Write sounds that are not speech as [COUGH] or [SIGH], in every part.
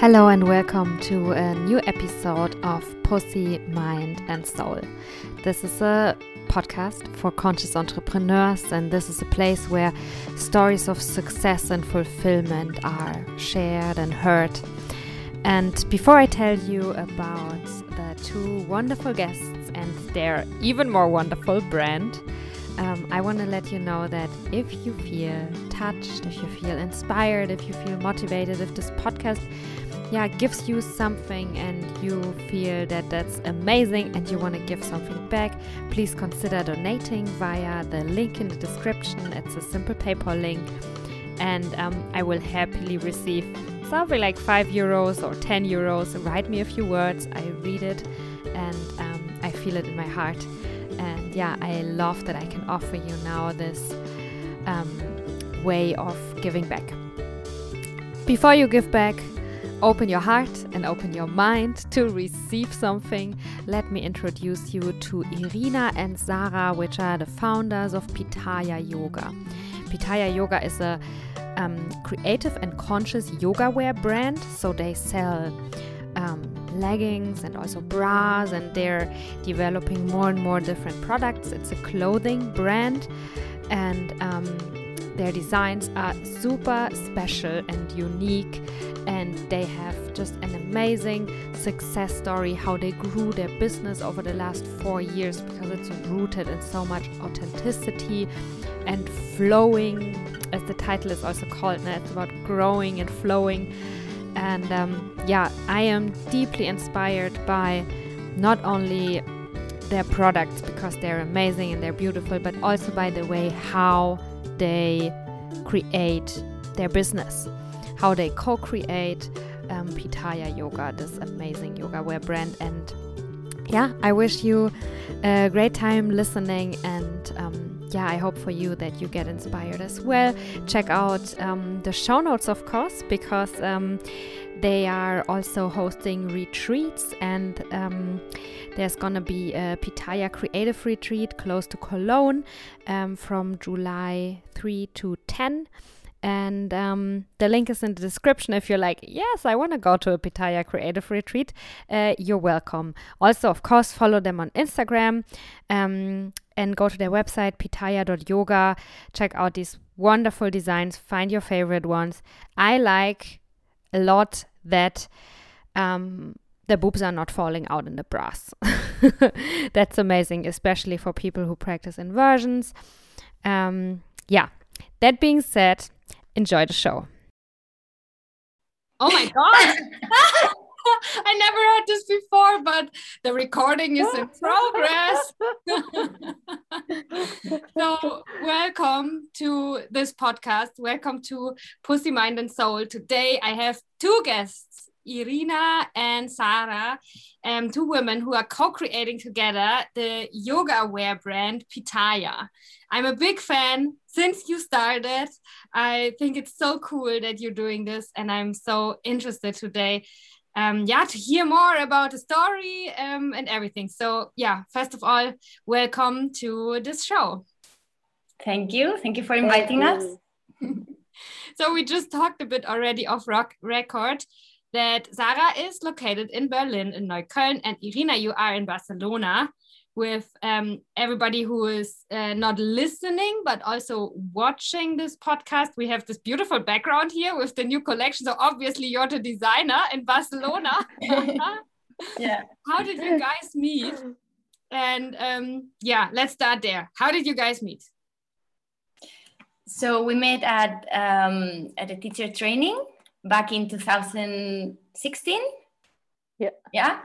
Hello and welcome to a new episode of Pussy, Mind and Soul. This is a podcast for conscious entrepreneurs, and this is a place where stories of success and fulfillment are shared and heard. And before I tell you about the two wonderful guests and their even more wonderful brand, um, I want to let you know that if you feel touched, if you feel inspired, if you feel motivated, if this podcast yeah gives you something and you feel that that's amazing and you want to give something back. Please consider donating via the link in the description. It's a simple paypal link. And um, i will happily receive something like 5 euros or 10 euros. Write me a few words. I read it and um, i feel it in my heart. And yeah i love that i can offer you now this um, way of giving back. Before you give back Open your heart and open your mind to receive something. Let me introduce you to Irina and Sarah, which are the founders of Pitaya Yoga. Pitaya Yoga is a um, creative and conscious yoga wear brand, so they sell um, leggings and also bras, and they're developing more and more different products. It's a clothing brand, and um, their designs are super special and unique and they have just an amazing success story how they grew their business over the last four years because it's rooted in so much authenticity and flowing as the title is also called and it's about growing and flowing. And um, yeah i am deeply inspired by not only their products because they're amazing and they're beautiful but also by the way how they create their business how they co create um, Pitaya Yoga, this amazing yoga wear brand. And yeah, I wish you a great time listening and um, yeah, I hope for you that you get inspired as well. Check out um, the show notes, of course, because um, they are also hosting retreats, and um, there's gonna be a Pitaya Creative Retreat close to Cologne um, from July 3 to 10 and um, the link is in the description. If you're like, yes, I want to go to a Pitaya Creative Retreat, uh, you're welcome. Also, of course, follow them on Instagram um, and go to their website, pitaya.yoga. Check out these wonderful designs, find your favorite ones. I like a lot that um, the boobs are not falling out in the bras. [LAUGHS] That's amazing, especially for people who practice inversions. Um, yeah, that being said, enjoy the show. Oh my God. [LAUGHS] [LAUGHS] I never heard this before, but the recording is in progress. [LAUGHS] so, welcome to this podcast. Welcome to Pussy, Mind, and Soul. Today, I have two guests Irina and Sarah, um, two women who are co-creating together the yoga wear brand Pitaya. I'm a big fan since you started. I think it's so cool that you're doing this, and I'm so interested today. Um, yeah, to hear more about the story um, and everything. So, yeah, first of all, welcome to this show. Thank you. Thank you for inviting us. [LAUGHS] so, we just talked a bit already off rock record that Sarah is located in Berlin, in Neukölln, and Irina, you are in Barcelona. With um, everybody who is uh, not listening but also watching this podcast, we have this beautiful background here with the new collection. So obviously, you're the designer in Barcelona. [LAUGHS] [LAUGHS] yeah. How did you guys meet? And um, yeah, let's start there. How did you guys meet? So we met at um, at a teacher training back in 2016. Yeah. Yeah.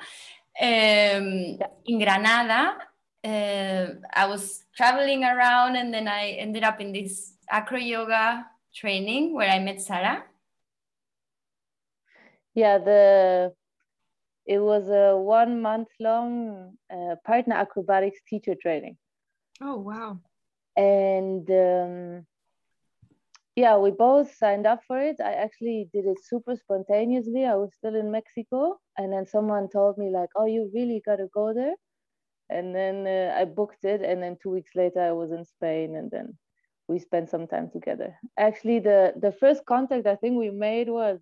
Um, yeah. In Granada, uh, I was traveling around and then I ended up in this acro yoga training where I met Sarah. Yeah, the it was a one month long uh, partner acrobatics teacher training. Oh wow! And um, yeah, we both signed up for it. I actually did it super spontaneously. I was still in Mexico, and then someone told me like, "Oh, you really got to go there." And then uh, I booked it, and then two weeks later I was in Spain, and then we spent some time together. Actually, the the first contact I think we made was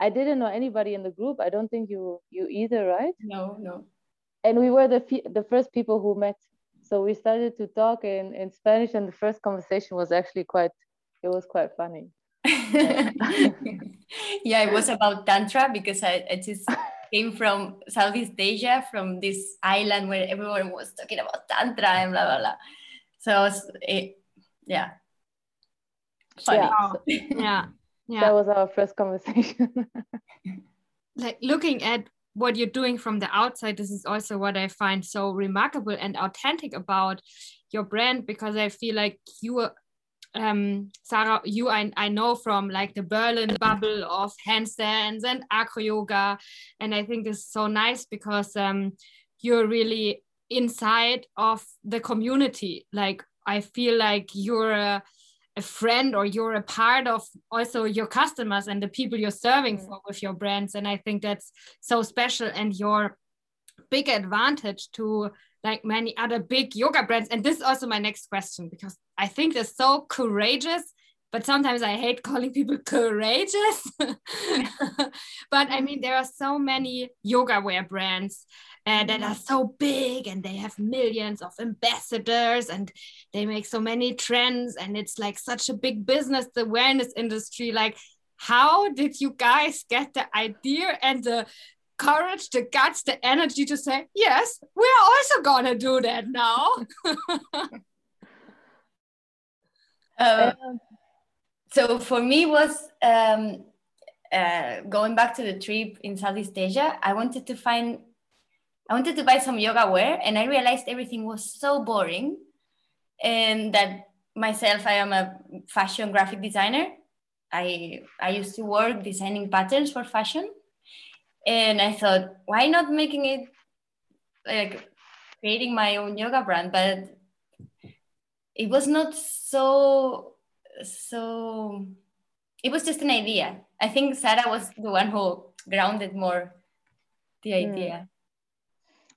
I didn't know anybody in the group. I don't think you you either, right? No, no. And we were the the first people who met. So we started to talk in, in Spanish, and the first conversation was actually quite it was quite funny. [LAUGHS] yeah, it was about tantra because I, I just came from Southeast Asia, from this island where everyone was talking about tantra and blah blah blah. So it, eh, yeah, funny. Yeah. Oh, [LAUGHS] yeah, yeah. That was our first conversation. [LAUGHS] like looking at what you're doing from the outside, this is also what I find so remarkable and authentic about your brand because I feel like you um, Sarah, you I, I know from like the Berlin bubble of handstands and acro yoga. And I think it's so nice because um, you're really inside of the community. Like I feel like you're a, a, friend or you're a part of also your customers and the people you're serving for with your brands. And I think that's so special and your big advantage to like many other big yoga brands. And this is also my next question because I think they're so courageous, but sometimes I hate calling people [LAUGHS] courageous. [LAUGHS] but I mean, there are so many yoga wear brands uh, that are so big and they have millions of ambassadors and they make so many trends and it's like such a big business, the awareness industry. Like, how did you guys get the idea and the courage, the guts, the energy to say, yes, we're also gonna do that now. [LAUGHS] uh, so for me was um, uh, going back to the trip in Southeast Asia. I wanted to find, I wanted to buy some yoga wear, and I realized everything was so boring, and that myself, I am a fashion graphic designer. I I used to work designing patterns for fashion and I thought, why not making it like creating my own yoga brand? But it was not so so it was just an idea. I think Sarah was the one who grounded more the hmm. idea.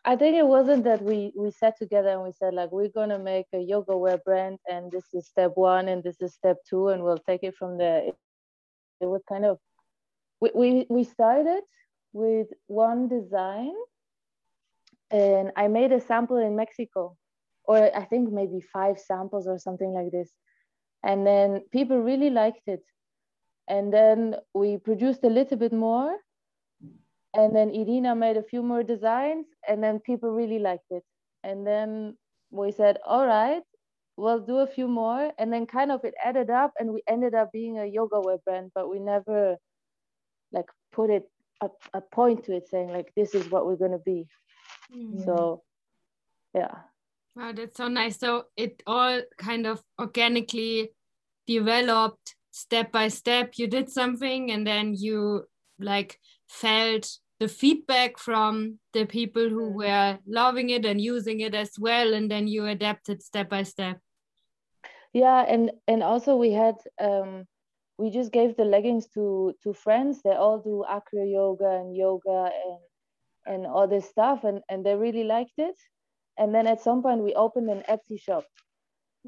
I think it wasn't that we we sat together and we said like we're gonna make a yoga wear brand and this is step one and this is step two and we'll take it from there. It, it was kind of we, we we started with one design and I made a sample in Mexico, or I think maybe five samples or something like this. And then people really liked it. And then we produced a little bit more. And then Irina made a few more designs, and then people really liked it. And then we said, all right, we'll do a few more. And then kind of it added up, and we ended up being a yoga wear brand, but we never like put it a, a point to it saying like this is what we're going to be. Mm. so yeah. Wow that's so nice. So it all kind of organically developed step by step. You did something and then you like felt the feedback from the people who mm. were loving it and using it as well and then you adapted step by step. Yeah and and also we had um we just gave the leggings to to friends. They all do acro yoga and yoga and and all this stuff, and and they really liked it. And then at some point we opened an Etsy shop,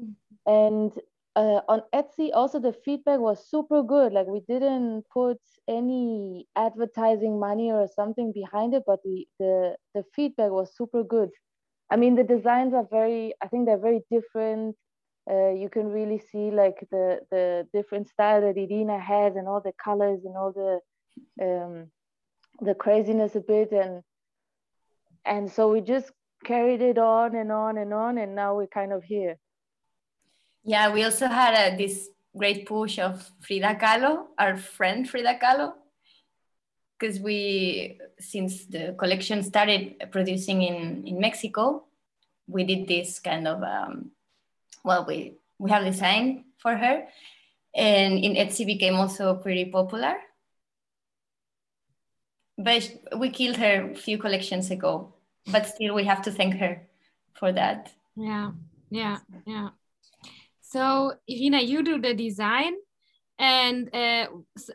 mm-hmm. and uh, on Etsy also the feedback was super good. Like we didn't put any advertising money or something behind it, but the the the feedback was super good. I mean the designs are very. I think they're very different uh, you can really see like the the different style that Irina has and all the colors and all the um, the craziness a bit and and so we just carried it on and on and on and now we're kind of here. Yeah, we also had uh, this great push of Frida Kahlo, our friend Frida Kahlo, because we since the collection started producing in in Mexico, we did this kind of um, well, we, we have designed for her. And in Etsy became also pretty popular. But we killed her a few collections ago, but still we have to thank her for that. Yeah, yeah, yeah. So Irina, you do the design and uh,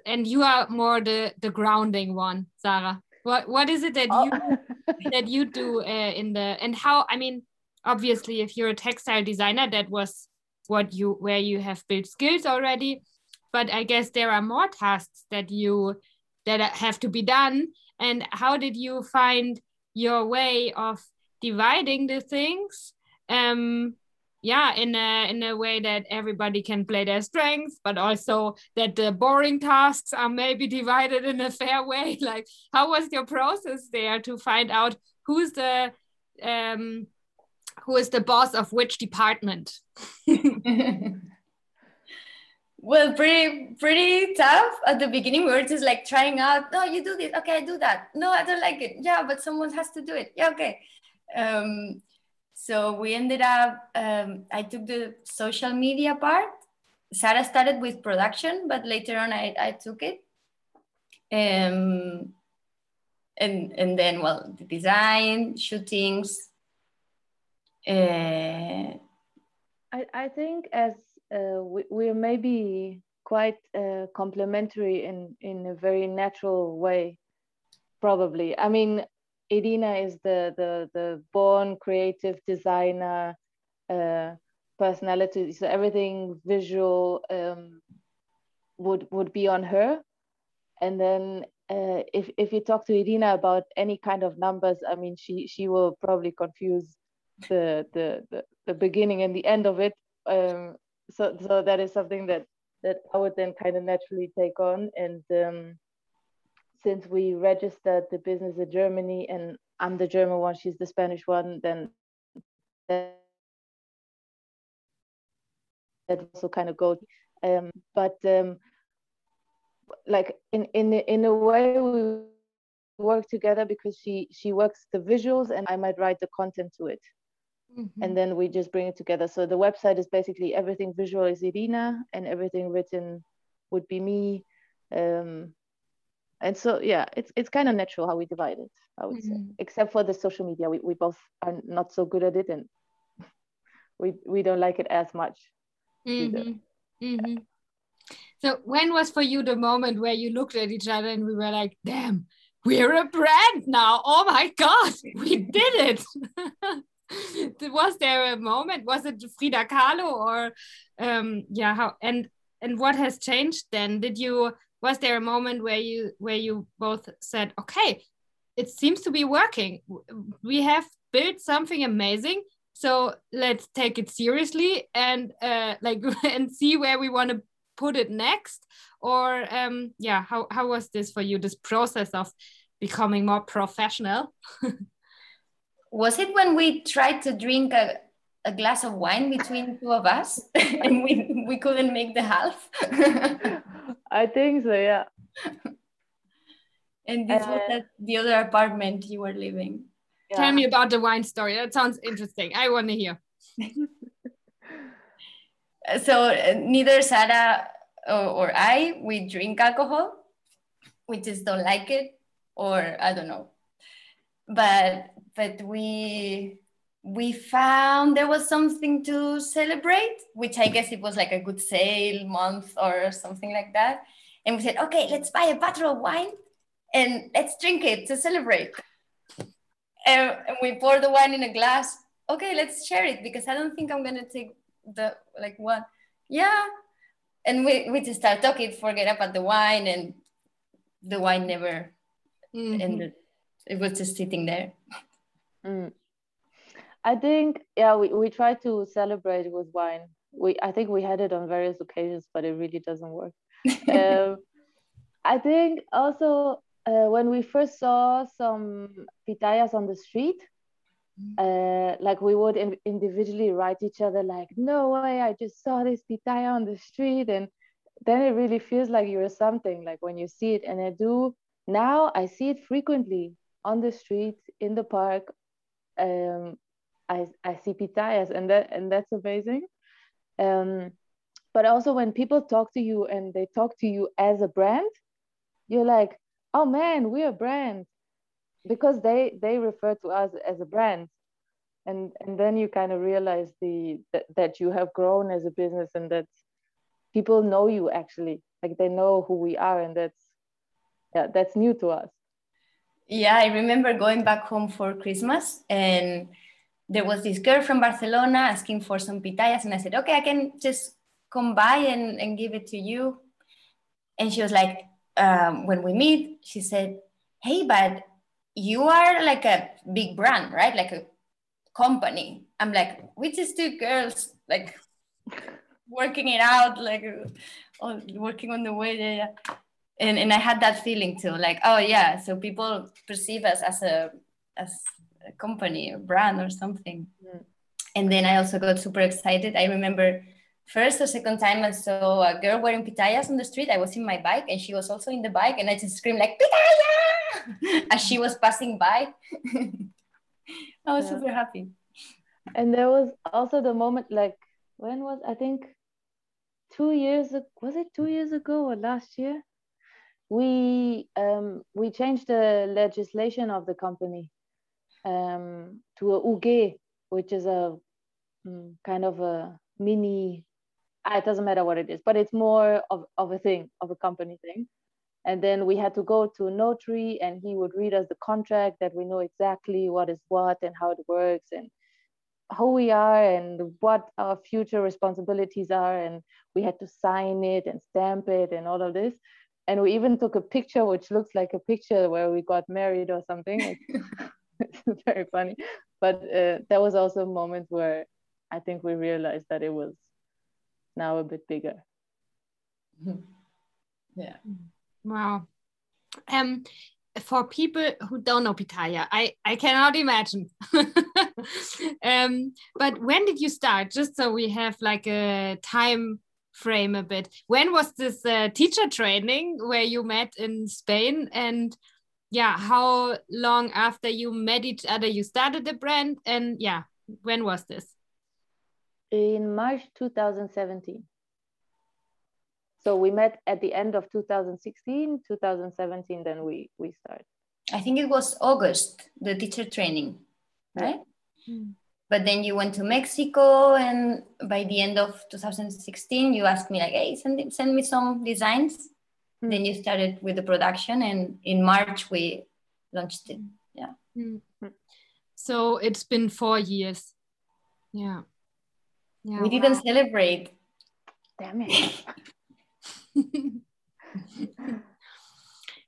and you are more the the grounding one, Sarah. What what is it that oh. you that you do uh, in the and how I mean obviously if you're a textile designer that was what you where you have built skills already. But i guess there are more tasks that you that have to be done. And how did you find your way of dividing the things? Um yeah in a in a way that everybody can play their strengths but also that the boring tasks are maybe [LAUGHS] divided in a fair way. [LAUGHS] Like how was your process there to find out who's the um who is the boss of which department [LAUGHS] well pretty pretty tough at the beginning we were just like trying out no you do this okay i do that no i don't like it yeah but someone has to do it yeah okay um so we ended up, um, I took the social media part. Sarah started with production, but later on I, I took it. Um, and, and then, well, the design, shootings. Uh, I, I think as uh, we, we're maybe quite uh, complementary in, in a very natural way, probably. I mean, Irina is the the the born creative designer uh, personality, so everything visual um, would would be on her. And then uh, if if you talk to Irina about any kind of numbers, I mean, she she will probably confuse the the the, beginning and the end of it. Um, so so that is something that that I would then kind of naturally take on and. Um, since we registered the business in Germany and I'm the German one, she's the Spanish one, then that also kind of goes. Um, but um, like in in in a way we work together because she she works the visuals and I might write the content to it. Mm-hmm. And then we just bring it together. So the website is basically everything visual is Irina and everything written would be me. Um, and so yeah it's it's kind of natural how we divide it i would mm-hmm. say except for the social media we, we both are not so good at it and [LAUGHS] we we don't like it as much mm-hmm. Mm-hmm. so when was for you the moment where you looked at each other and we were like damn we're a brand now oh my god [LAUGHS] we did it [LAUGHS] [LAUGHS] was there a moment? Was it frida kahlo or um yeah how and and what has changed then? Did you was there a moment where you where you both said okay it seems to be working. We have built something amazing so let's take it seriously and uh, [LAUGHS] like and see where we want to put it next. Or um yeah how, how was this for you this process of becoming more professional [LAUGHS] was it when we tried to drink a, a glass of wine between two of us [LAUGHS] and we, we couldn't make the half [LAUGHS] I think so, yeah. and this uh, was at the other apartment you were living. Yeah. Tell me about the wine story. That sounds interesting. I want to hear. [LAUGHS] so uh, neither Sarah or, or I, we drink alcohol. We just don't like it, or I don't know. But but we we found there was something to celebrate, which I guess it was like a good sale month or something like that. And we said, okay, let's buy a bottle of wine and let's drink it to celebrate. And, and we pour the wine in a glass. Okay, let's share it because I don't think I'm gonna take the like one. Yeah. And we, we just start talking, forget about the wine, and the wine never mm-hmm. ended. It was just sitting there. Mm. I think yeah, we, we try to celebrate with wine. We I think we had it on various occasions, but it really doesn't work. [LAUGHS] um, I think also uh, when we first saw some pitayas on the street, mm-hmm. uh, like we would in, individually write each other like, "No way! I just saw this pitaya on the street," and then it really feels like you're something. Like when you see it, and I do now. I see it frequently on the street, in the park, um, I, I see pitayas and that and that's amazing. Um, but also when people talk to you and they talk to you as a brand, you're like, oh man, we're a brand, because they they refer to us as a brand, and and then you kind of realize the that, that you have grown as a business and that people know you actually, like they know who we are, and that's yeah, that's new to us. Yeah, I remember going back home for Christmas and there was this girl from Barcelona asking for some pitayas, and I said, okay, I can just come by and, and give it to you. And she was like, um, when we meet, she said, "Hey, but you are like a big brand, right? Like a company." I'm like, "We just two girls, like working it out, like uh, working on the way." Yeah, yeah. And and I had that feeling too, like, oh yeah, so people perceive us as a as a company, a brand, or something. Mm. And then I also got super excited. I remember first or second time I saw a girl wearing pitayas on the street. I was in my bike and she was also in the bike, and I just screamed like pitaya [LAUGHS] as she was passing by. [LAUGHS] I was yeah. super happy. And there was also the moment like when was I think two years ago? was it two years ago or last year? We um, we changed the legislation of the company um, to a UG, which is a um, kind of a mini Ah, it doesn't matter what it is, but it's more of, of a thing, of a company thing. And then we had to go to a notary and he would read us the contract that we know exactly what is what and how it works and who we are and what our future responsibilities are. And we had to sign it and stamp it and all of this. And we even took a picture, which looks like a picture where we got married or something. [LAUGHS] [LAUGHS] it's very funny. But uh, there was also a moment where I think we realized that it was now a bit bigger. [LAUGHS] Yeah. Wow. Um, for people who don't know Pitaya, I, I cannot imagine. um, but when did you start? Just so we have like a time frame a bit. When was this uh, teacher training where you met in Spain? And yeah, how long after you met each other you started the brand? And yeah, when was this? in March 2017. So we met at the end of 2016, 2017, then we, we started. I think it was August, the teacher training, right? Yeah. Mm. But then you went to Mexico, and by the end of 2016, you asked me like, "Hey, send send me some designs." Mm. Then you started with the production, and in March we launched it. Yeah. Mm. So it's been four years. Yeah. Yeah, we didn't celebrate. Damn it. [LAUGHS]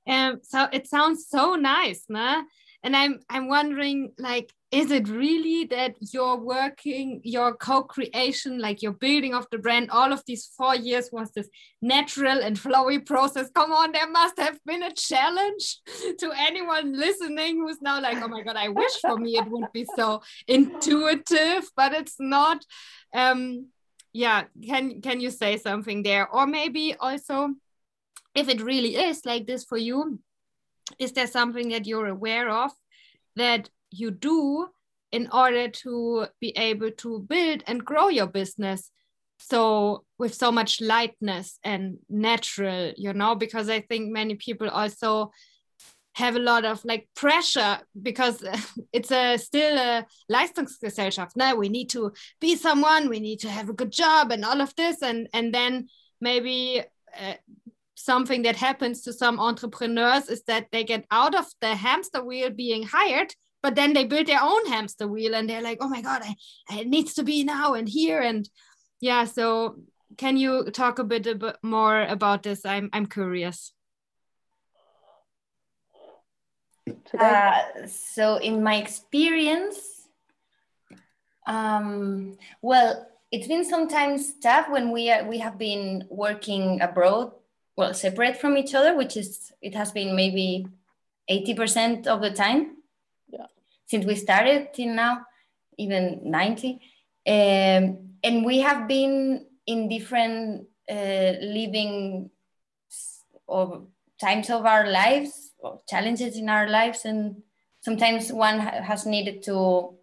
um, so it sounds so nice, nah? And I'm I'm wondering, like, is it really that you're working your co-creation, like your building of the brand, all of these four years was this natural and flowy process? Come on, there must have been a challenge to anyone listening who's now like, oh my god, I wish for me it would be so intuitive, but it's not um yeah can can you say something there or maybe also if it really is like this for you is there something that you're aware of that you do in order to be able to build and grow your business so with so much lightness and natural you know because i think many people also have a lot of like pressure because [LAUGHS] it's a still a Leistungsgesellschaft. Now we need to be someone, we need to have a good job and all of this, and and then maybe uh, something that happens to some entrepreneurs is that they get out of the hamster wheel being hired but then they build their own hamster wheel and they're like oh my god I, it needs to be now and here. And yeah so can you talk a bit, a bit more about this? I'm i'm curious. Uh, so in my experience, um, well, it's been sometimes tough when we are, we have been working abroad, well, separate from each other, which is it has been maybe eighty percent of the time. Since we started till now, even ninety, um, and we have been in different uh, living or times of our lives or challenges in our lives and sometimes one has needed to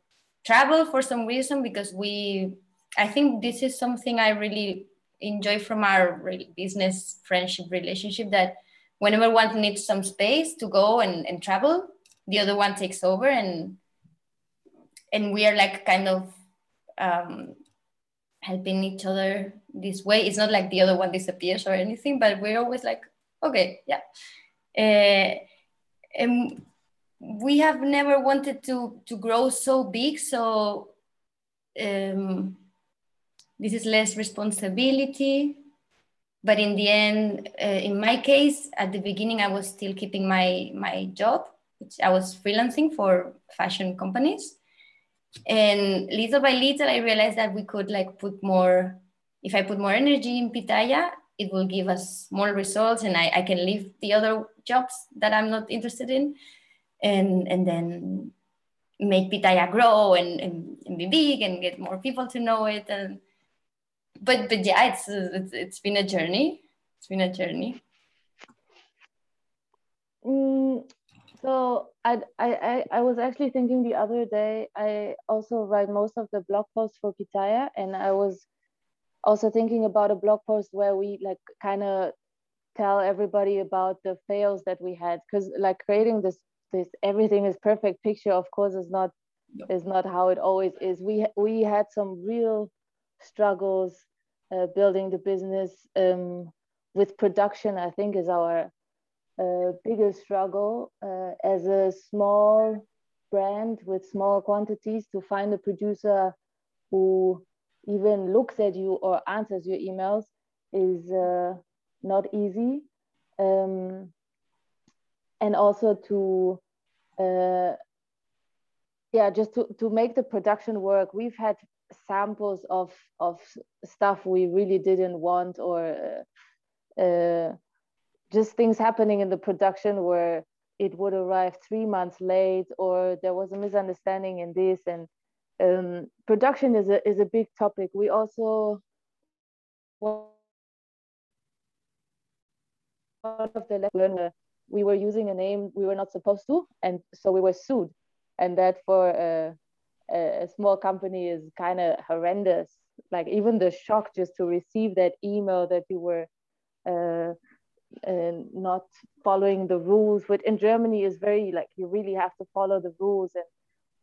travel for some reason because we i think this is something i really enjoy from our business friendship relationship that whenever one needs some space to go and, and travel the other one takes over and and we are like kind of um, helping each other this way. It's not like the other one disappears or anything but we're always like okay yeah. Uh, and we have never wanted to to grow so big so um, this is less responsibility. But in the end, uh, in my case, at the beginning, I was still keeping my my job, which I was freelancing for fashion companies. And little by little, I realized that we could like put more. If I put more energy in Pitaya, it will give us more results, and I, I can leave the other jobs that I'm not interested in, and and then make Pitaya grow and, and, and be big and get more people to know it and but but yeah, it's it's it's been a journey. It's been a journey. Mm, so I, I I was actually thinking the other day. I also write most of the blog posts for Pitaya, and I was also thinking about a blog post where we like kind of tell everybody about the fails that we had because like creating this this everything is perfect picture of course is not is not how it always is we we had some real struggles uh, building the business um, with production i think is our uh, biggest struggle uh, as a small brand with small quantities to find a producer who even looks at you or answers your emails is uh, not easy. Um, and also to uh, yeah just to, to make the production work we've had samples of of stuff we really didn't want or uh, uh, just things happening in the production where it would arrive three months late or there was a misunderstanding in this. And um, production is a is a big topic. We also one of the learner we were using a name we were not supposed to and so we were sued. And that for a, a small company is kind of horrendous. Like even the shock just to receive that email that you were uh, uh, not following the rules which in germany is very like you really have to follow the rules and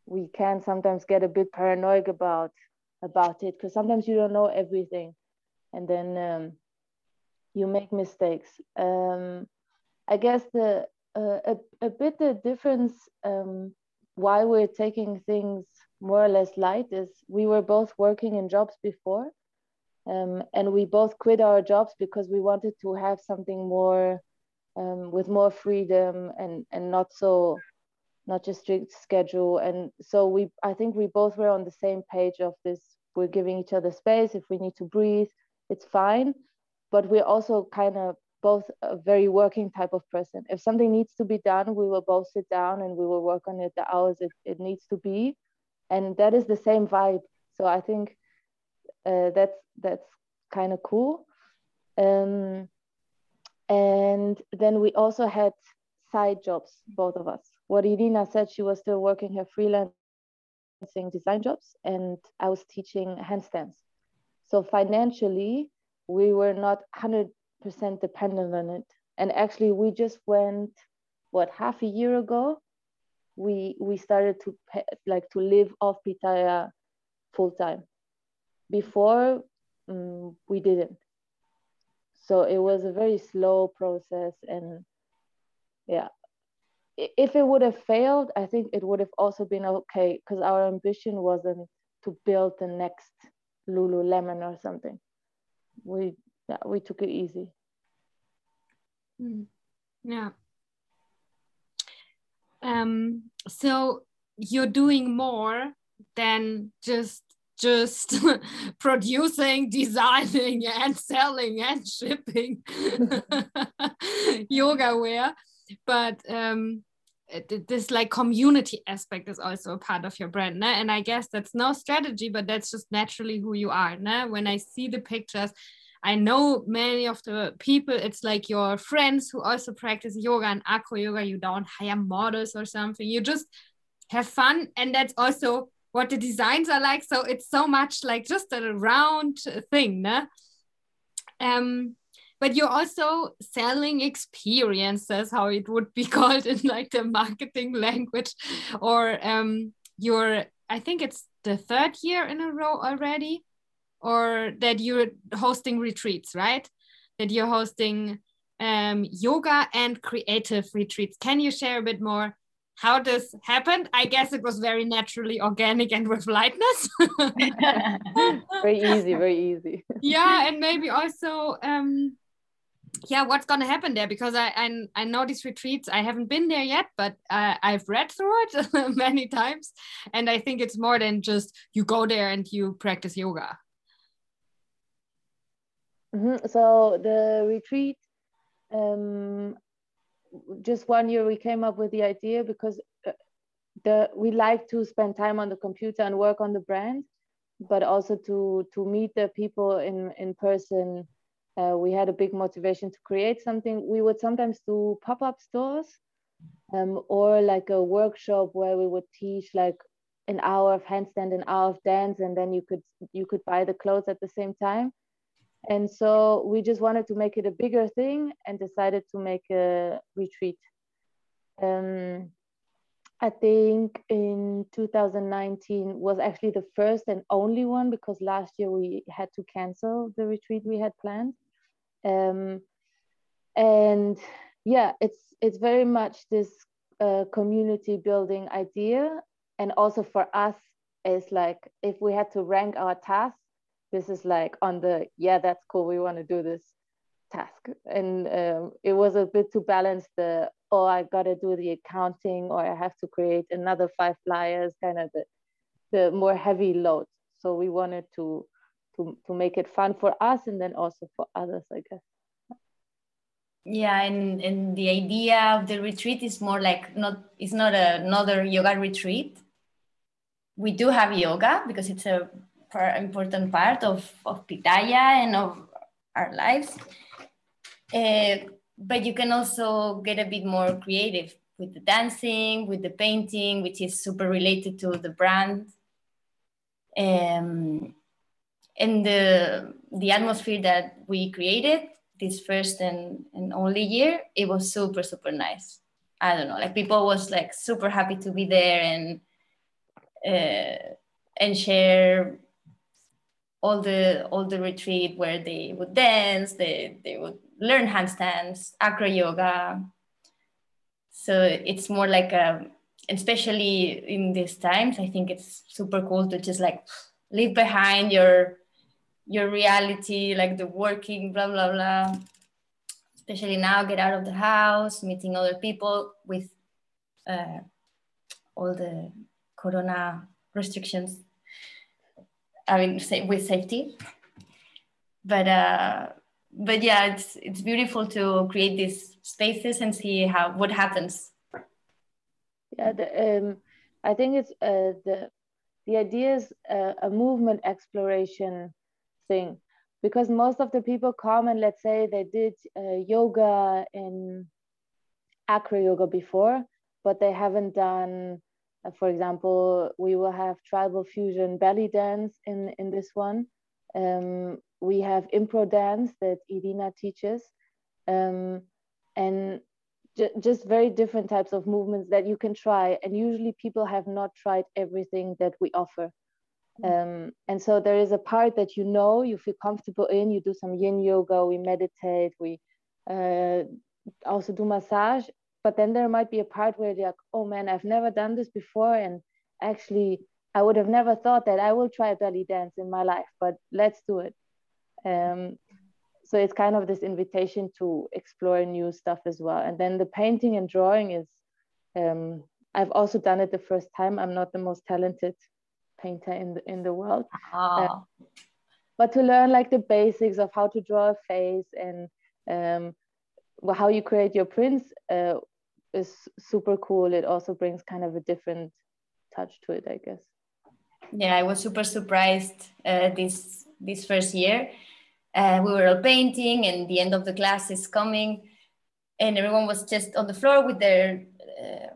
we can sometimes get a bit paranoid about about it because sometimes you don't know everything and then um, you make mistakes. Um, i guess the uh, a, a bit the difference um, why we're taking things more or less light is we were both working in jobs before um, and we both quit our jobs because we wanted to have something more um, with more freedom and and not so not just strict schedule and so we i think we both were on the same page of this we're giving each other space if we need to breathe it's fine but we're also kind of both a very working type of person. If something needs to be done, we will both sit down and we will work on it the hours it, it needs to be. And that is the same vibe. So I think uh, that's that's kind of cool. Um, and then we also had side jobs, both of us. What Irina said, she was still working her freelancing design jobs, and I was teaching handstands. So financially, we were not 100 percent dependent on it. And actually, we just went what half a year ago. We we started to pay, like to live off Pitaya full time. Before um, we didn't. So it was a very slow process, and yeah, if it would have failed, I think it would have also been okay because our ambition wasn't to build the next Lululemon or something. We yeah, we took it easy. Mm. Yeah. Um, so you're doing more than just just [LAUGHS] producing, designing, and selling and [LAUGHS] shipping yoga wear, but um, this like community aspect is also a part of your brand né? and i guess that's no strategy but that's just naturally who you are né? when i see the pictures I know many of the people, it's like your friends who also practice yoga and acro yoga. You don't hire models or something. You just have fun. And that's also what the designs are like. So it's so much like just a round thing. Ne? Um, but you're also selling experiences, how it would be [LAUGHS] called in like the marketing language, or um, you're, I think it's the third year in a row already or that you're hosting retreats, right? That you're hosting um, yoga and creative retreats. Can you share a bit more how this happened? I guess it was very naturally organic and with lightness. [LAUGHS] very easy, very easy. [LAUGHS] yeah, and maybe also um, yeah, what's gonna happen there? Because I I, I know these retreats. I haven't been there yet, but uh, I've read through it [LAUGHS] many times, and I think it's more than just you go there and you practice yoga. Mm -hmm. So the retreat, um, just one year we came up with the idea because uh, the we like to spend time on the computer and work on the brand, but also to to meet the people in in person. Uh, we had a big motivation to create something. We would sometimes do pop up stores, um, or like a workshop where we would teach like an hour of handstand, an hour of dance, and then you could you could buy the clothes at the same time. And so we just wanted to make it a bigger thing and decided to make a retreat. Um, I think in 2019 was actually the first and only one because last year we had to cancel the retreat we had planned. Um, and yeah, it's it's very much this uh, community building idea, and also for us, it's like if we had to rank our tasks, this is like on the yeah, that's cool, we want to do this task, and um, it was a bit to balance the oh, I got to do the accounting or I have to create another five flyers, kind of the, the more heavy load. So we wanted to, to, to make it fun for us and then also for others, I guess. Yeah, and, and the idea of the retreat is more like not it's not another yoga retreat. We do have yoga because it's a important part of, of Pitaya and of our lives. Uh, but you can also get a bit more creative with the dancing, with the painting, which is super related to the brand. Um, and the, the atmosphere that we created this first and, and only year, it was super, super nice. I don't know, like people was like super happy to be there and uh, and share all the all the retreat where they would dance, they, they would learn handstands, acro yoga. So it's more like a, especially in these times, I think it's super cool to just like leave behind your your reality, like the working, blah blah blah. Especially now, get out of the house, meeting other people with uh, all the corona restrictions. I mean, with safety, but uh, but yeah, it's it's beautiful to create these spaces and see how what happens. Yeah, the, um, I think it's uh, the the idea is a, a movement exploration thing because most of the people come and let's say they did uh, yoga in acro yoga before, but they haven't done. For example, we will have tribal fusion belly dance in in this one. Um, we have impro dance that Irina teaches, um, and just very different types of movements that you can try. And usually people have not tried everything that we offer. Mm. Um, and so there is a part that you know, you feel comfortable in, you do some yin yoga, we meditate, we uh, also do massage. But then there might be a part where you're like, oh man, I've never done this before. And actually, I would have never thought that I will try belly dance in my life, but let's do it. Um, so it's kind of this invitation to explore new stuff as well. And then the painting and drawing is, um, I've also done it the first time. I'm not the most talented painter in the, in the world. Uh, but to learn like the basics of how to draw a face and um, how you create your prints uh, is super cool. It also brings kind of a different touch to it, I guess. Yeah, I was super surprised uh, this this first year uh, we were all painting and the end of the class is coming and everyone was just on the floor with their uh,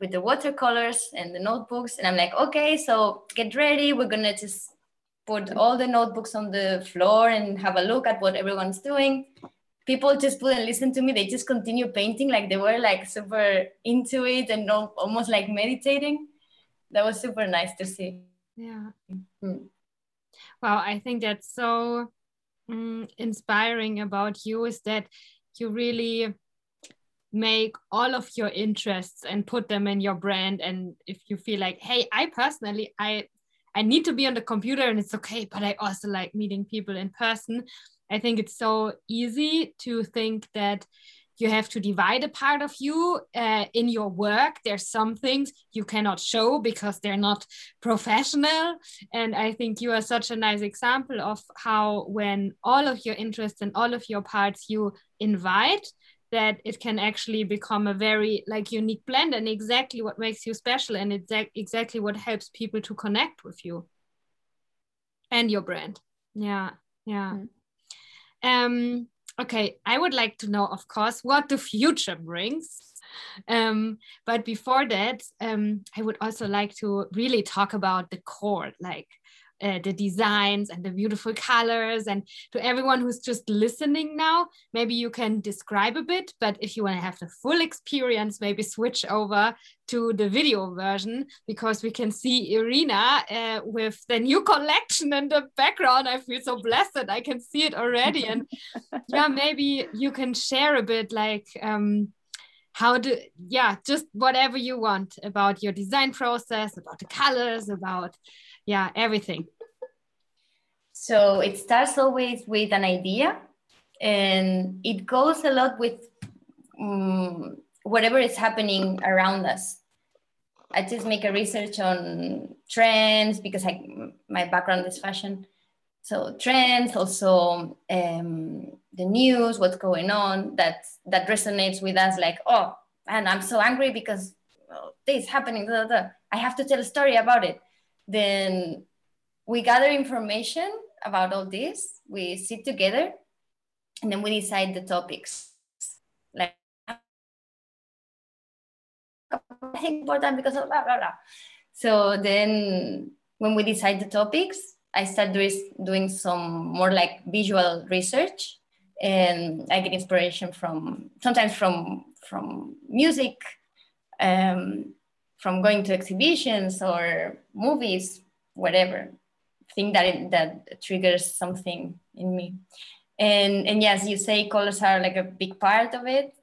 with the watercolors and the notebooks and i'm like okay so get ready we're gonna just put all the notebooks on the floor and have a look at what everyone's doing people just wouldn't listen to me. They just continue painting like they were like super into it and almost like meditating. That was super nice to see. Yeah. Mm-hmm. wow i think that's so mm, inspiring about you is that you really make all of your interests and put them in your brand. And if you feel like hey i personally i I need to be on the computer and it's okay, but I also like meeting people in person. I think it's so easy to think that you have to divide a part of you uh, in your work. There's some things you cannot show because they're not professional. And I think you are such a nice example of how, when all of your interests and all of your parts you invite, that it can actually become a very like unique blend and exactly what makes you special and it's exactly what helps people to connect with you and your brand yeah yeah mm -hmm. Um okay, I would like to know, of course, what the future brings. Um, but before that, um, I would also like to really talk about the core, like uh, the designs and the beautiful colors. And to everyone who's just listening now, maybe you can describe a bit. But if you want to have the full experience, maybe switch over to the video version because we can see Irina uh, with the new collection in the background. I feel so blessed. I can see it already. And [LAUGHS] yeah, maybe you can share a bit like, um, how do yeah just whatever you want about your design process about the colors about yeah everything. So it starts always with an idea and it goes a lot with um, whatever is happening around us. I just make a research on trends because I, my background is fashion. So trends also um, the news what's going on that that resonates with us like oh and i'm so angry because well, this happening blah, blah. i have to tell a story about it then we gather information about all this we sit together and then we decide the topics like I think important because of blah blah blah. So then when we decide the topics, I start doing some more like visual research and I get inspiration from sometimes from from music, um, from going to exhibitions or movies, whatever thing that it, that triggers something in me. And and yes, you say colors are like a big part of it.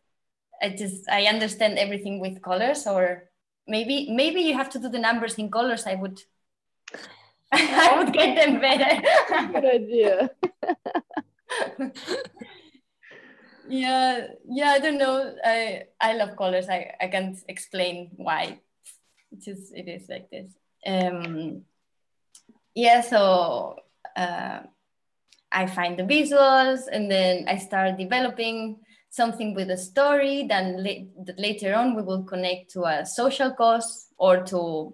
I just I understand everything with colors, or maybe maybe you have to do the numbers in colors. I would [LAUGHS] I would get them better. Good idea. [LAUGHS] [LAUGHS] yeah, yeah, I don't know. I I love colors. I, I can't explain why. It just it is like this. Um yeah, so uh, I find the visuals and then I start developing something with a story. Then la- later on we will connect to a social cause or to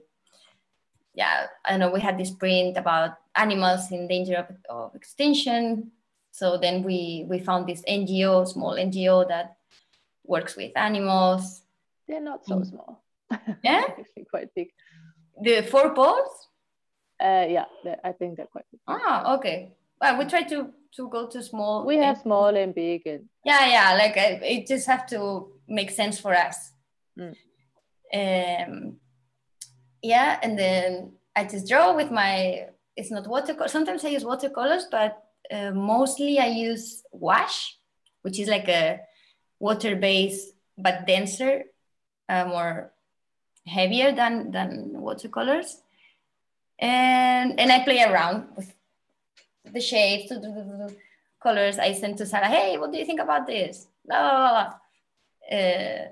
yeah, I know we had this print about animals in danger of, of extinction. So then we we found this NGO, small NGO that works with animals. They're not so mm. small. Yeah, [LAUGHS] actually quite big. The four paws. Uh, yeah, I think they're quite big. Ah, okay. Well, we try to to go to small. We have small and big and. Yeah, yeah. Like it just have to make sense for us. Mm. Um, yeah, and then I just draw with my. It's not watercolor. Sometimes I use watercolors, but uh, mostly I use gouache, which is like a water-based but denser, uh, more heavier than than watercolors. And and I play around with the shapes, the colors. I send to Sarah, hey, what do you think about this? Blah, blah, blah. Uh,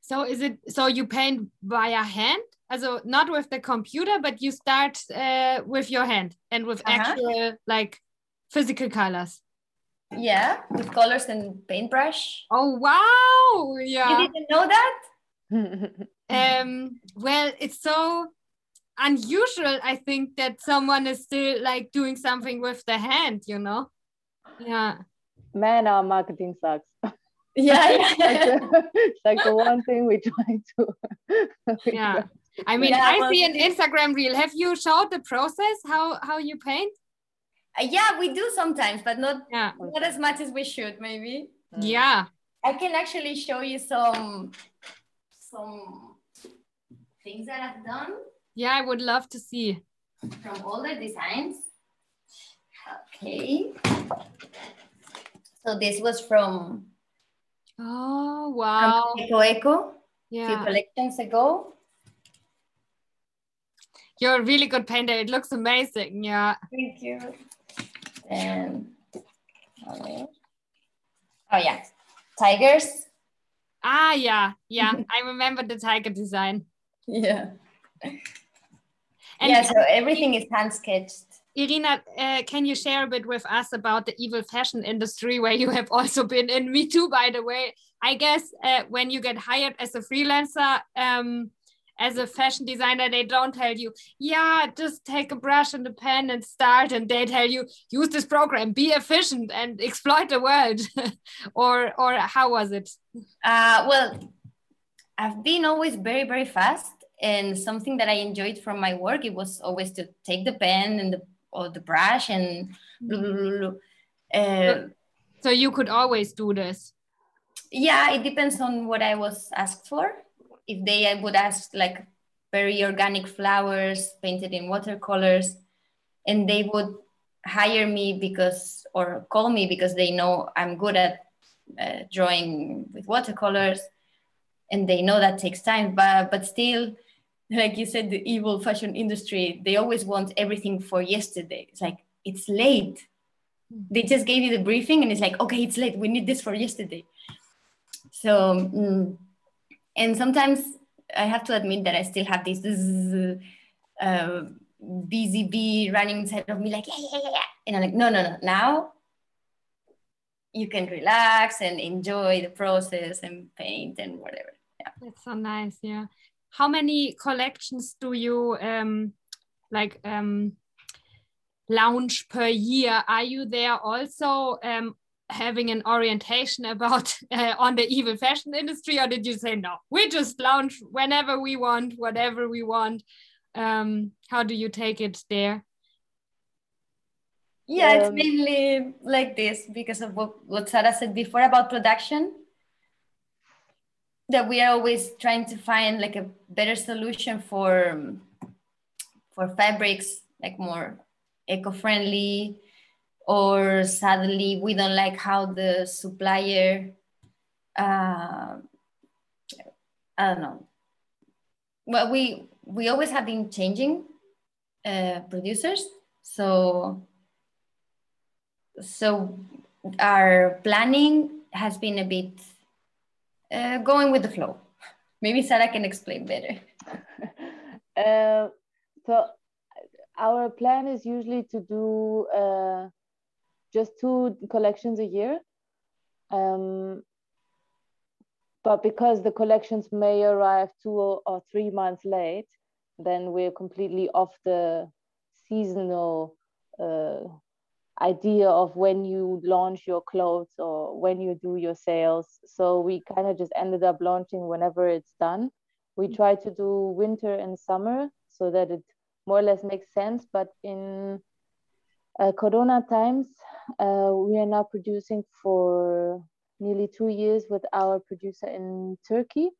so is it so you paint via hand? Also not with the computer, but you start uh, with your hand and with uh -huh. actual like physical colors. Yeah, with colors and paintbrush. Oh wow! Yeah. You didn't know that? [LAUGHS] um, well, it's so unusual, I think, that someone is still like doing something with the hand, you know? Yeah. Man, our marketing sucks. Yeah, [LAUGHS] yeah. it's like the one thing we try to. [LAUGHS] yeah. I mean, yeah, I well, see an Instagram reel. Have you showed the process how how you paint? Uh, yeah, we do sometimes, but not yeah. not as much as we should, maybe. Yeah. I can actually show you some some things that I've done. Yeah, I would love to see. From all the designs. Okay. So this was from Oh wow. Eco Eco. Yeah. A few collections ago. You're a really good painter. It looks amazing. Yeah. Thank you. And oh yeah, tigers. Ah yeah, yeah. [LAUGHS] I remember the tiger design. Yeah. And yeah, so everything is hand sketched. Irina, uh, can you share a bit with us about the evil fashion industry where you have also been in? Me too, by the way. I guess uh, when you get hired as a freelancer, um, as a fashion designer, they don't tell you, yeah, just take a brush and a pen and start. And they tell you, use this program, be efficient and exploit the world. [LAUGHS] or, or how was it? Uh, well, I've been always very, very fast. And something that I enjoyed from my work, it was always to take the pen and the, or the brush and blah, blah, blah, uh, so you could always do this. Yeah, it depends on what I was asked for if they would ask like very organic flowers painted in watercolors and they would hire me because or call me because they know i'm good at uh, drawing with watercolors and they know that takes time but but still like you said the evil fashion industry they always want everything for yesterday. It's like it's late. They just gave you the briefing and it's like okay it's late. We need this for yesterday. So mm, and sometimes I have to admit that I still have this, uh, busy bee running inside of me, like, yeah, yeah, yeah, yeah. And I'm like, no, no, no. Now you can relax and enjoy the process and paint and whatever. Yeah. That's so nice. Yeah. How many collections do you um, like um, launch per year? Are you there also um, having an orientation about [LAUGHS] uh, on the evil fashion industry or did you say no we just launch whenever we want whatever we want. Um, how do you take it there? Yeah um, it's mainly like this because of what, what sarah said before about production that we are always trying to find like a better solution for for fabrics like more eco-friendly or sadly we don't like how the supplier uh, i don't know. Well we we always have been changing uh, producers so so our planning has been a bit uh, going with the flow. [LAUGHS] Maybe sarah can explain better. [LAUGHS] Uh, so our plan is usually to do uh, just two collections a year. Um, but because the collections may arrive two or three months late, then we're completely off the seasonal uh, idea of when you launch your clothes or when you do your sales. So we kind of just ended up launching whenever it's done. We try to do winter and summer so that it more or less makes sense. But in uh, Corona times, uh, we are now producing for nearly two years with our producer in Turkey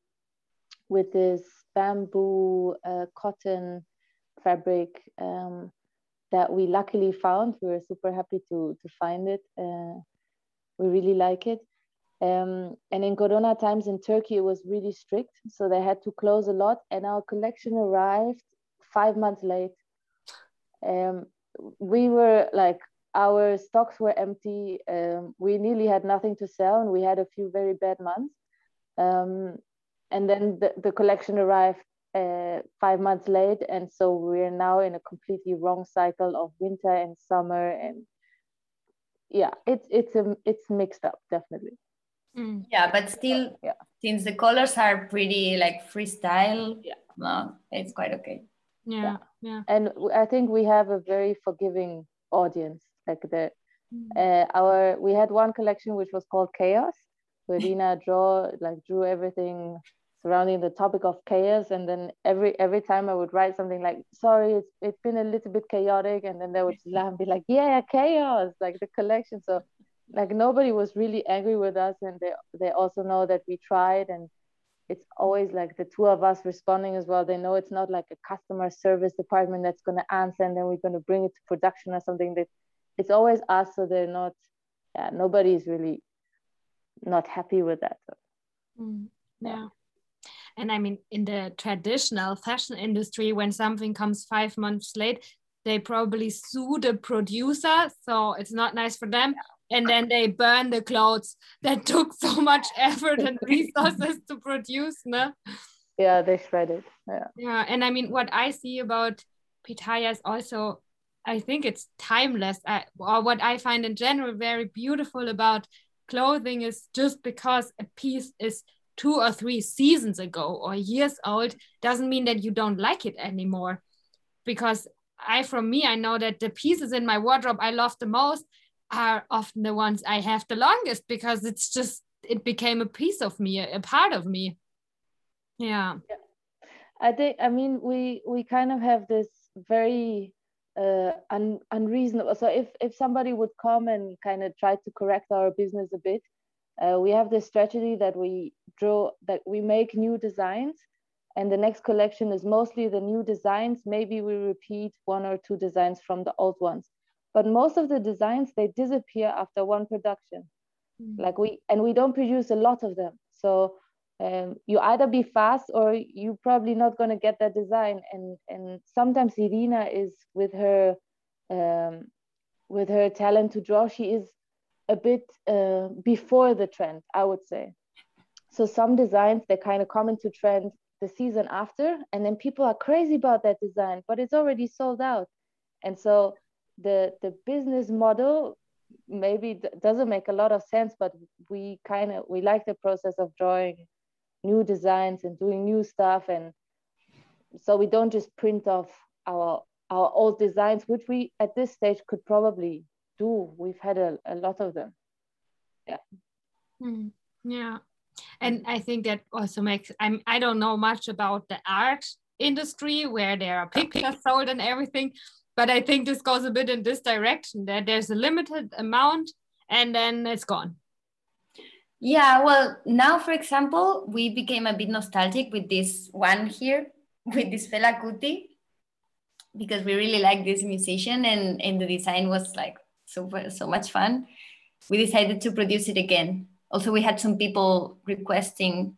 with this bamboo uh, cotton fabric um, that we luckily found. We were super happy to, to find it. Uh, we really like it. Um, and in Corona times in Turkey, it was really strict. So they had to close a lot. And our collection arrived five months late. Um, we were like our stocks were empty. Um, we nearly had nothing to sell, and we had a few very bad months. Um, and then the, the collection arrived uh, five months late, and so we're now in a completely wrong cycle of winter and summer, and yeah, it's it's a it's mixed up definitely. Mm. Yeah, but still, yeah. since the colors are pretty like freestyle, yeah, no, it's quite okay. Yeah, yeah. And I think we have a very forgiving audience like the mm. uh, our we had one collection which was called chaos where Dina [LAUGHS] draw like drew everything surrounding the topic of chaos and then every every time I would write something like sorry it's it's been a little bit chaotic and then they would laugh and be like yeah chaos like the collection so like nobody was really angry with us and they they also know that we tried and it's always like the two of us responding as well. They know it's not like a customer service department that's going to answer and then we're going to bring it to production or something. That it's always us so they're not yeah nobody's really not happy with that. Mm, yeah. and I mean, in the traditional fashion industry, when something comes five months late, they probably sue the producer. So it's not nice for them. And then they burn the clothes that took so much effort and resources to produce. No? Yeah, they shred it. Yeah. Yeah. And I mean, what I see about Pitaya is also, I think it's timeless. I, or what I find in general very beautiful about clothing is just because a piece is two or three seasons ago or years old doesn't mean that you don't like it anymore because i from me i know that the pieces in my wardrobe i love the most are often the ones i have the longest because it's just it became a piece of me a, part of me yeah. yeah i think i mean we we kind of have this very uh, un, unreasonable. So if if somebody would come and kind of try to correct our business a bit, uh, we have this strategy that we draw that we make new designs, and the next collection is mostly the new designs. Maybe we repeat one or two designs from the old ones, but most of the designs they disappear after one production. Mm-hmm. Like we and we don't produce a lot of them, so um, you either be fast or you probably not going to get that design. And and sometimes irina is with her um, with her talent to draw. She is a bit uh, before the trend i would say. So some designs they kind of come into trend the season after and then people are crazy about that design but it's already sold out. And so the the business model maybe doesn't make a lot of sense but we kind of we like the process of drawing new designs and doing new stuff. And so we don't just print off our our old designs which we at this stage could probably do. We've had a, a lot of them. Yeah. Mm, yeah. And i think that also makes i'm i don't know much about the art industry where there are [LAUGHS] pictures sold and everything but i think this goes a bit in this direction that there's a limited amount and then it's gone yeah, well, now, for example, we became a bit nostalgic with this one here, [LAUGHS] with this Fela Kuti, because we really like this musician and, and the design was like super, so much fun. We decided to produce it again. Also, we had some people requesting,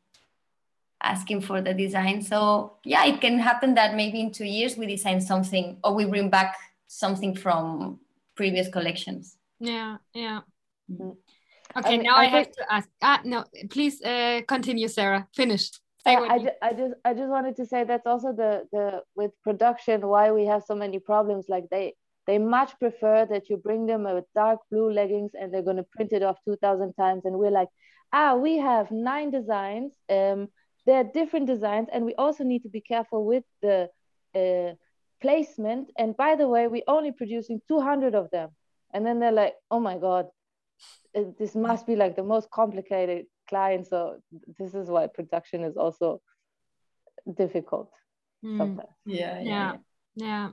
asking for the design. So, yeah, it can happen that maybe in two years we design something or we bring back something from previous collections. Yeah, yeah. Mm-hmm. Okay, I now I, I have to ask. Ah, no, please uh, continue, Sarah. Finish. Say uh, I, you... I just I just wanted to say that's also the the with production why we have so many problems. Like they they much prefer that you bring them a dark blue leggings and they're going to print it off 2000 times and we're like ah we have nine designs um they're different designs and we also need to be careful with the uh, placement. And by the way we're only producing 200 of them. And then they're like oh my god this must be like the most complicated client. So this is why production is also difficult mm. sometimes. Yeah yeah, yeah. Yeah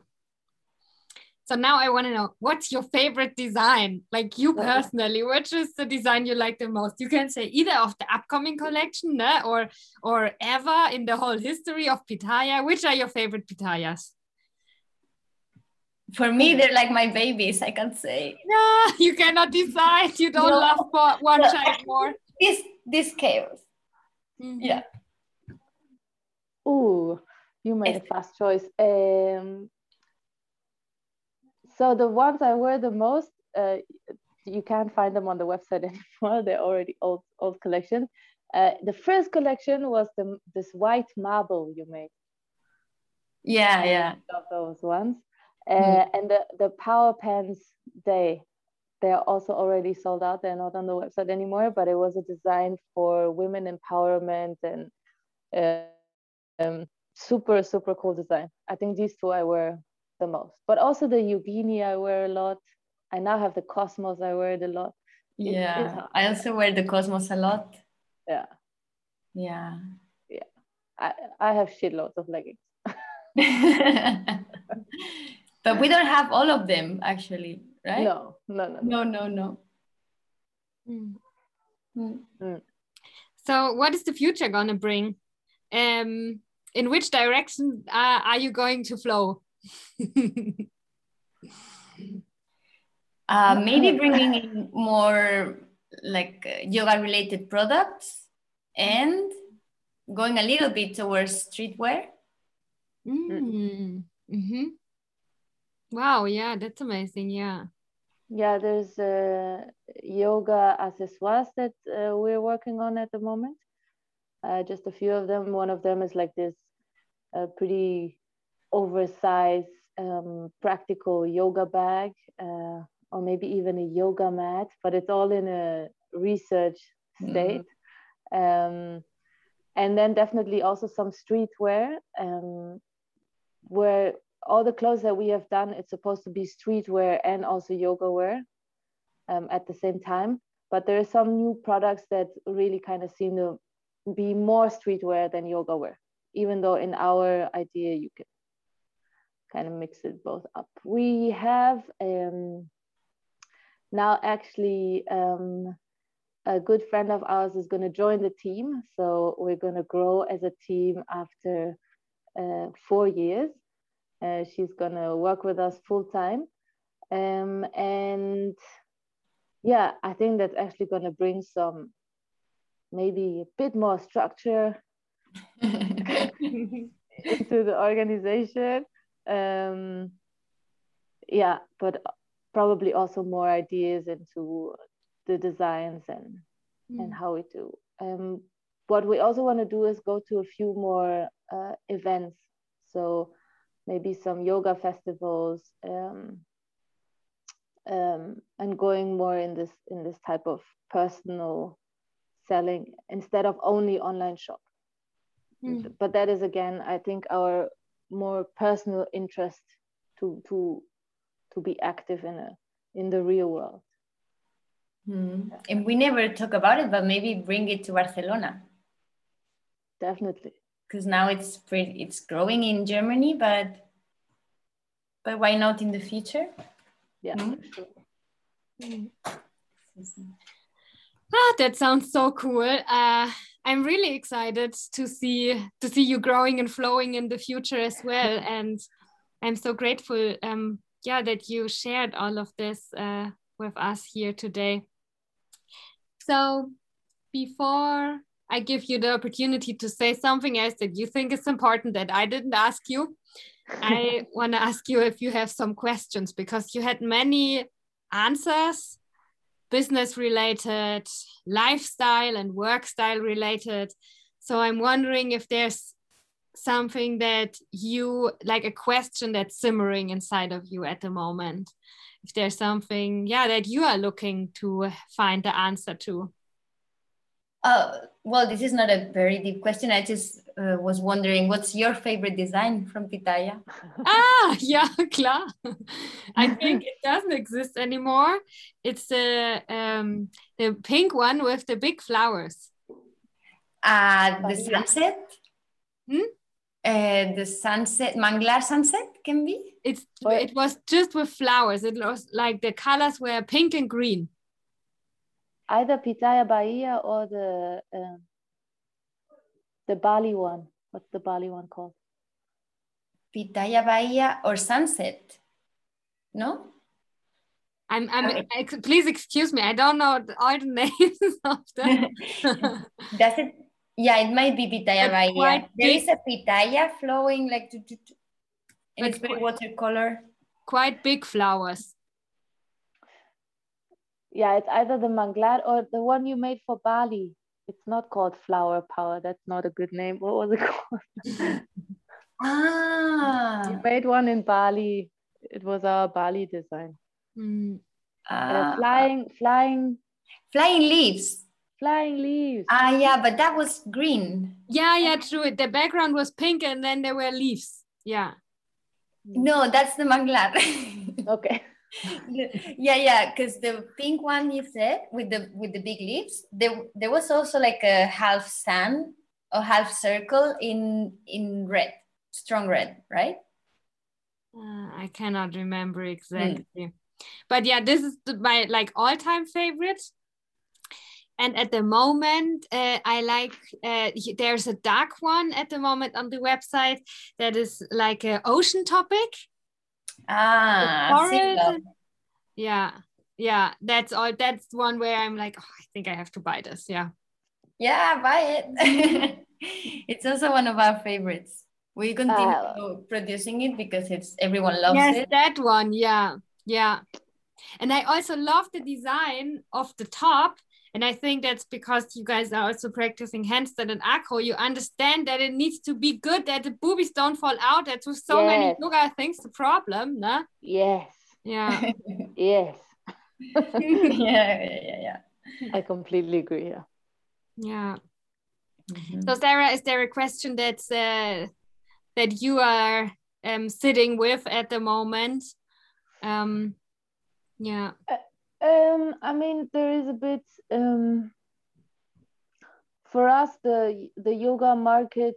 so now i want to know what's your favorite design? Like you personally which is the design you like the most? You can say either of the upcoming collection né? or or ever in the whole history of pitaya. Which are your favorite pitayas? For me they're like my babies i can say. No you cannot decide. You don't no. love one no. child more. [LAUGHS] This this chaos. Mm-hmm. yeah. Ooh, you made a fast choice. Um so the ones i wear the most uh, you can't find them on the website [LAUGHS] anymore. They're already old old collection. Uh, the first collection was the this white marble you made. Yeah yeah. of those ones. Mm. and the, the power pens they they're also already sold out. They're not on the website anymore but it was a design for women empowerment and uh, um, super super cool design. I think these two i wear the most. But also the yogini i wear a lot. I now have the cosmos i wear it a lot. Yeah i also wear the cosmos a lot. Yeah. Yeah. Yeah. I, I have shitloads of leggings. [LAUGHS] But we don't have all of them actually right? No no no. No no no. Mm. Mm. Mm. so what is the future gonna bring? Um in which direction uh, are you going to flow [LAUGHS] uh, maybe bringing in more like uh, yoga related products and going a little bit towards streetwear. Mm. Mm-hmm. Wow, yeah, that's amazing. Yeah. Yeah, there's uh, yoga accessoires that uh, we're working on at the moment. Uh, just a few of them. One of them is like this uh, pretty oversized, um, practical yoga bag, uh, or maybe even a yoga mat, but it's all in a research state. Mm-hmm. Um, and then definitely also some streetwear, um, where all the clothes that we have done, it's supposed to be streetwear and also yoga wear um, at the same time. But there are some new products that really kind of seem to be more streetwear than yoga wear, even though in our idea you can kind of mix it both up. We have um, now actually um, a good friend of ours is going to join the team. So we're going to grow as a team after uh, four years. Uh, she's gonna work with us full time. Um, and yeah, I think that's actually gonna bring some maybe a bit more structure [LAUGHS] [LAUGHS] into the organization. Um, yeah, but probably also more ideas into the designs and mm. and how we do. Um, what we also want to do is go to a few more uh, events. So maybe some yoga festivals um, um, and going more in this in this type of personal selling instead of only online shop mm. but that is again i think our more personal interest to to to be active in a in the real world mm. and we never talk about it but maybe bring it to barcelona definitely because now it's pretty, it's growing in Germany, but but why not in the future? Yeah, mm-hmm. sure. Mm. Ah, that sounds so cool. Uh, I'm really excited to see to see you growing and flowing in the future as well, [LAUGHS] and I'm so grateful. Um, yeah, that you shared all of this uh, with us here today. So, before I give you the opportunity to say something else that you think is important that I didn't ask you. I [LAUGHS] want to ask you if you have some questions because you had many answers business related, lifestyle and work style related. So I'm wondering if there's something that you like a question that's simmering inside of you at the moment. If there's something, yeah, that you are looking to find the answer to. Uh, well, this is not a very deep question. I just uh, was wondering, what's your favorite design from Pitaya? [LAUGHS] ah, yeah, [LAUGHS] klar. I think it doesn't exist anymore. It's the um, the pink one with the big flowers. Uh, the sunset. Hmm? Uh, the sunset, Manglar sunset can be. It's it was just with flowers. It was like the colors were pink and green either Pitaya Bahia or the uh, the Bali one. What's the Bali one called? Pitaya Bahia or Sunset? No. I'm. I'm. Okay. please excuse me. I don't know all the [LAUGHS] names of them. [LAUGHS] Does it? Yeah, it might be Pitaya Bahia. There is a Pitaya flowing like to, to, to and it's very watercolor. Quite big flowers yeah, it's either the Manglar or the one you made for Bali. It's not called Flower Power. That's not a good name. What was it [LAUGHS] called? ah, you made one in Bali. It was our Bali design. Mm. Uh, flying, flying, flying leaves. Flying leaves. Ah, yeah, but that was green. Yeah, yeah, true. The background was pink, and then there were leaves. Yeah. No, that's the manglar. [LAUGHS] okay yeah yeah because the pink one you said with the with the big leaves there there was also like a half sun or half circle in in red strong red right? Uh, i cannot remember exactly. Mm. but yeah this is the, my like all-time favorite. And at the moment uh, i like uh, there's a dark one at the moment on the website that is like an ocean topic Ah, yeah, yeah. That's all. That's one where I'm like, oh, I think I have to buy this. Yeah. Yeah, buy it. [LAUGHS] it's also one of our favorites. We continue uh, producing it because it's everyone loves yes, it. Yes, that one. Yeah, yeah. And I also love the design of the top. And I think that's because you guys are also practicing handstand and acro. You understand that it needs to be good, that the boobies don't fall out. That's with so yes. many yoga things the problem, no? Yes. Yeah. [LAUGHS] yes. [LAUGHS] yeah, yeah, yeah. I completely agree. Yeah. Yeah. Mm-hmm. So Sarah, is there a question that's uh, that you are um, sitting with at the moment? Um, yeah. Uh, um, I mean, there is a bit. Um, for us, the the yoga market,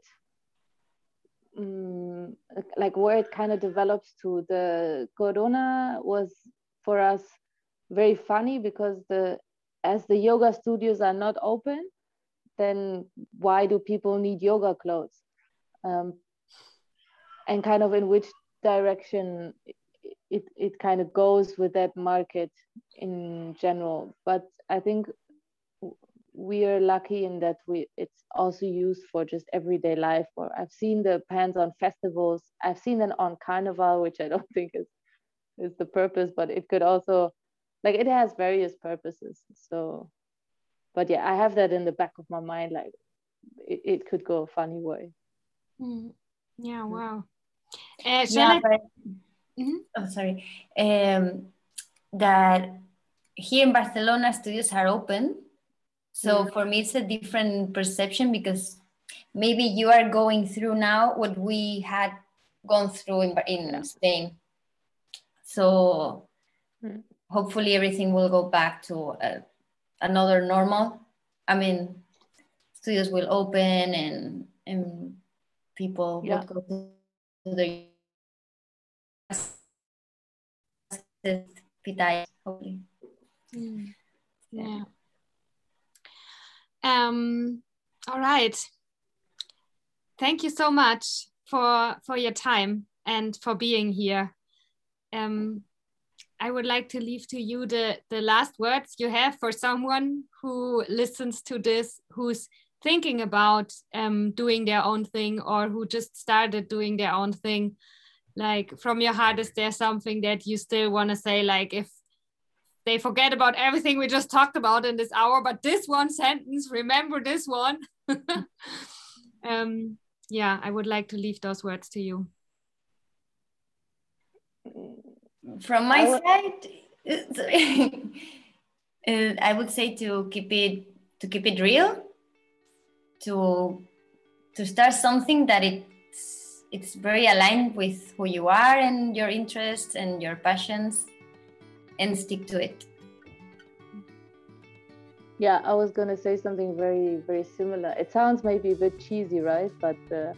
um, like where it kind of develops to the corona was for us very funny because the as the yoga studios are not open, then why do people need yoga clothes? Um, and kind of in which direction it, it kind of goes with that market in general. But I think we are lucky in that we it's also used for just everyday life. Or I've seen the pants on festivals. I've seen them on carnival, which I don't [LAUGHS] think is is the purpose, but it could also like it has various purposes. So, but yeah, I have that in the back of my mind. Like it, it could go a funny way. Mm. Yeah. Wow. Uh, yeah, Mm-hmm. oh, sorry. Um, that here in Barcelona, studios are open. So mm. for me, it's a different perception because maybe you are going through now what we had gone through in, in Spain. So mm. hopefully everything will go back to uh, another normal. I mean, studios will open and and people yeah. will go to the pitaya hopefully. Mm. Yeah. Um, all right. Thank you so much for for your time and for being here. Um, I would like to leave to you the the last words you have for someone who listens to this, who's thinking about um, doing their own thing or who just started doing their own thing like from your heart is there something that you still want to say like if they forget about everything we just talked about in this hour but this one sentence remember this one? [LAUGHS] Um yeah i would like to leave those words to you. From my side [LAUGHS] uh, i would say to keep it to keep it real to to start something that it's it's very aligned with who you are and your interests and your passions and stick to it. Yeah i was going to say something very very similar. It sounds maybe a bit cheesy right? But uh,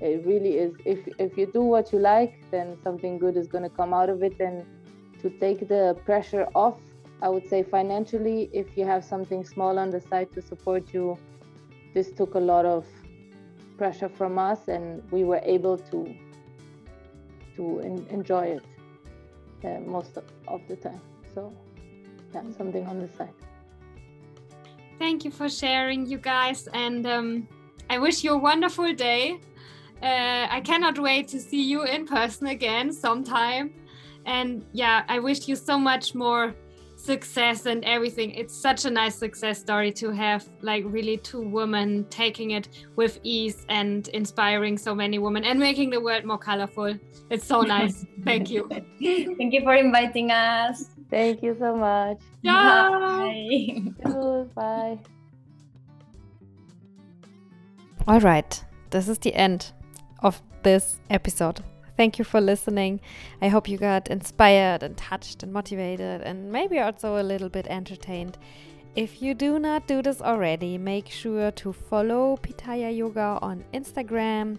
it really is. If if you do what you like then something good is going to come out of it. And to take the pressure off i would say financially if you have something small on the side to support you this took a lot of pressure from us and we were able to to enjoy it uh, most of, of the time. So yeah something on the side. Thank you for sharing you guys and um, i wish you a wonderful day. Uh, i cannot wait to see you in person again sometime. And yeah i wish you so much more success and everything. It's such a nice success story to have like really two women taking it with ease and inspiring so many women and making the world more colorful. It's so nice. [LAUGHS] Thank you. Thank you for inviting us. Thank you so much. Bye. Bye. [LAUGHS] Bye. All right. This is the end of this episode. Thank you for listening. I hope you got inspired and touched and motivated and maybe also a little bit entertained. If you do not do this already, make sure to follow Pitaya Yoga on Instagram.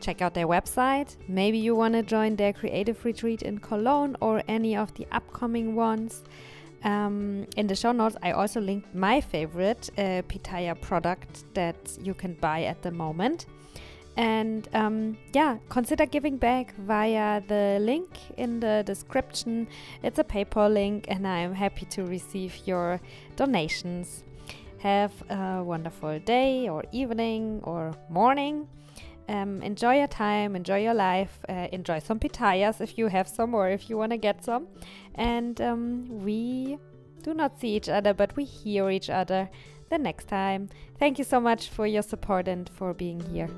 Check out their website. Maybe you want to join their creative retreat in Cologne or any of the upcoming ones. Um, in the show notes, I also linked my favorite uh, Pitaya product that you can buy at the moment. And um, yeah, consider giving back via the link in the description. It's a PayPal link, and I'm happy to receive your donations. Have a wonderful day or evening or morning. Um, enjoy your time, enjoy your life, uh, enjoy some pitayas if you have some or if you want to get some. And um, we do not see each other, but we hear each other the next time. Thank you so much for your support and for being here.